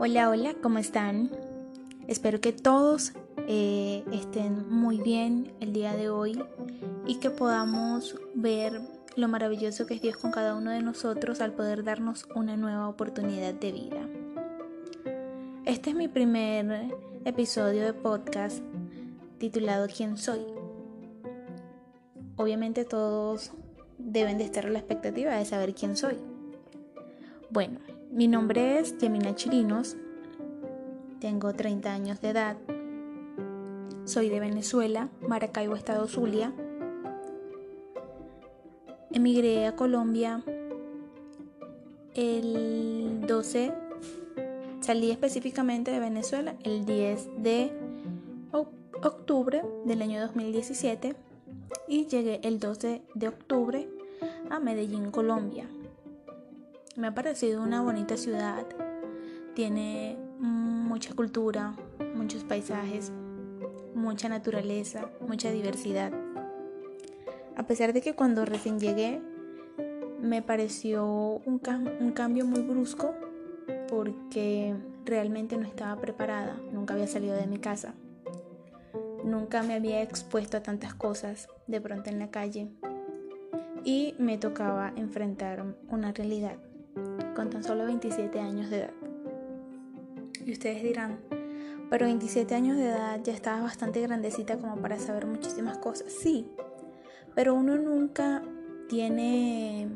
Hola, hola, ¿cómo están? Espero que todos eh, estén muy bien el día de hoy y que podamos ver lo maravilloso que es Dios con cada uno de nosotros al poder darnos una nueva oportunidad de vida. Este es mi primer episodio de podcast titulado ¿Quién soy? Obviamente todos deben de estar a la expectativa de saber quién soy. Bueno, mi nombre es Yamina Chirinos, tengo 30 años de edad, soy de Venezuela, Maracaibo, Estado Zulia. Emigré a Colombia el 12, salí específicamente de Venezuela el 10 de octubre del año 2017 y llegué el 12 de octubre a Medellín, Colombia. Me ha parecido una bonita ciudad. Tiene mucha cultura, muchos paisajes, mucha naturaleza, mucha diversidad. A pesar de que cuando recién llegué me pareció un, un cambio muy brusco porque realmente no estaba preparada, nunca había salido de mi casa, nunca me había expuesto a tantas cosas de pronto en la calle y me tocaba enfrentar una realidad con tan solo 27 años de edad. Y ustedes dirán, pero 27 años de edad ya estaba bastante grandecita como para saber muchísimas cosas. Sí, pero uno nunca tiene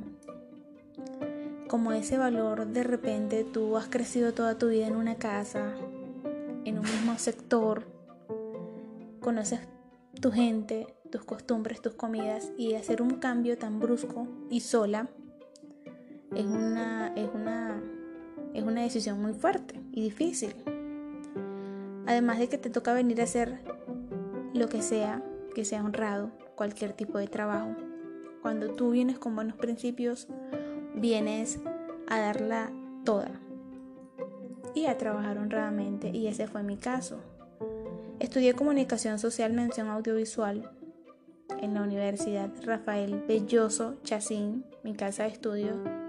como ese valor de repente tú has crecido toda tu vida en una casa, en un mismo sector, conoces tu gente, tus costumbres, tus comidas y hacer un cambio tan brusco y sola es una, es una, es una decisión muy fuerte y difícil. Además de que te toca venir a hacer lo que sea, que sea honrado, cualquier tipo de trabajo. Cuando tú vienes con buenos principios, vienes a darla toda y a trabajar honradamente y ese fue mi caso. Estudié comunicación social, mención audiovisual en la Universidad Rafael Belloso Chacín, mi casa de estudio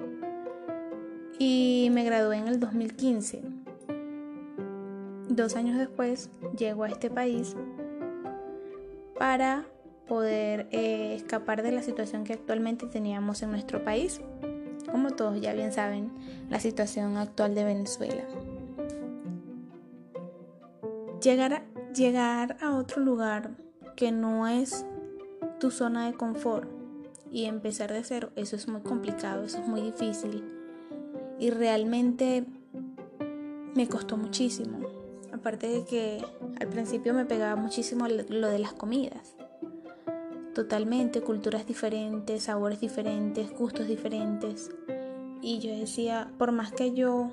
y me gradué en el 2015. Dos años después llego a este país para poder eh, escapar de la situación que actualmente teníamos en nuestro país. Como todos ya bien saben, la situación actual de Venezuela. Llegar a, llegar a otro lugar que no es tu zona de confort y empezar de cero, eso es muy complicado, eso es muy difícil y realmente me costó muchísimo. Aparte de que al principio me pegaba muchísimo lo de las comidas. Totalmente, culturas diferentes, sabores diferentes, gustos diferentes. Y yo decía, por más que yo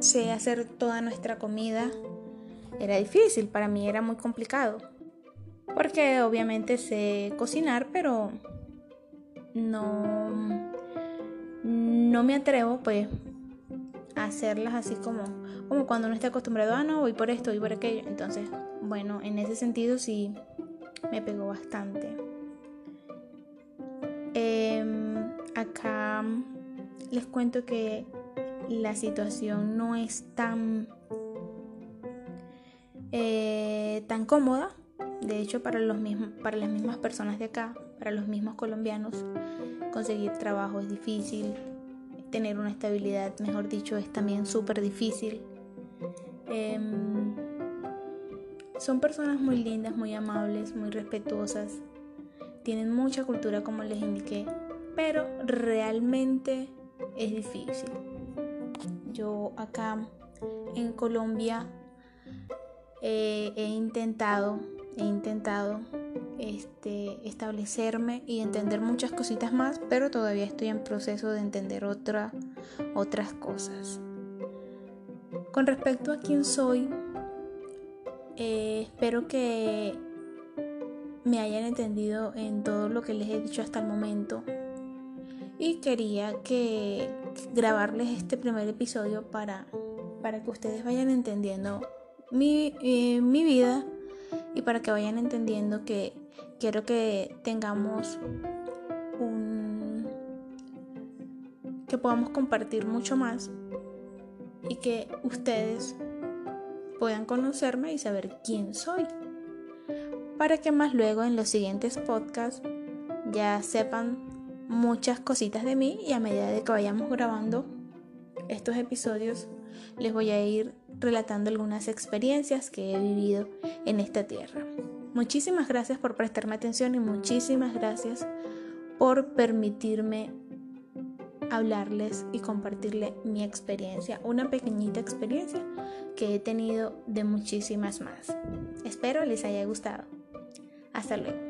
sé hacer toda nuestra comida, era difícil, para mí era muy complicado. Porque obviamente sé cocinar, pero no no me atrevo pues a hacerlas así como, como cuando uno está acostumbrado, ah, no, voy por esto, voy por aquello. Entonces, bueno, en ese sentido sí me pegó bastante. Em, acá les cuento que la situación no es tan, eh, tan cómoda. De hecho, para, los para las mismas personas de acá, para los mismos colombianos, conseguir trabajo es difícil, tener una estabilidad, mejor dicho, es también súper difícil. Em, son personas muy lindas, muy amables, muy respetuosas, tienen mucha cultura como les indiqué, pero realmente es difícil. Yo acá en Colombia eh, he intentado, he intentado este, establecerme y entender muchas cositas más, pero todavía estoy en proceso de entender otra, otras cosas. Con respecto a quién soy, eh, espero que me hayan entendido en todo lo que les he dicho hasta el momento. Y quería que grabarles este primer episodio para, para que ustedes vayan entendiendo mi, eh, mi vida y para que vayan entendiendo que quiero que tengamos un que podamos compartir mucho más y que ustedes puedan conocerme y saber quién soy. Para que más luego en los siguientes podcasts ya sepan muchas cositas de mí y a medida de que vayamos grabando estos episodios les voy a ir relatando algunas experiencias que he vivido en esta tierra. Muchísimas gracias por prestarme atención y muchísimas gracias por permitirme hablarles y compartirle mi experiencia, una pequeñita experiencia que he tenido de muchísimas más. Espero les haya gustado. Hasta luego.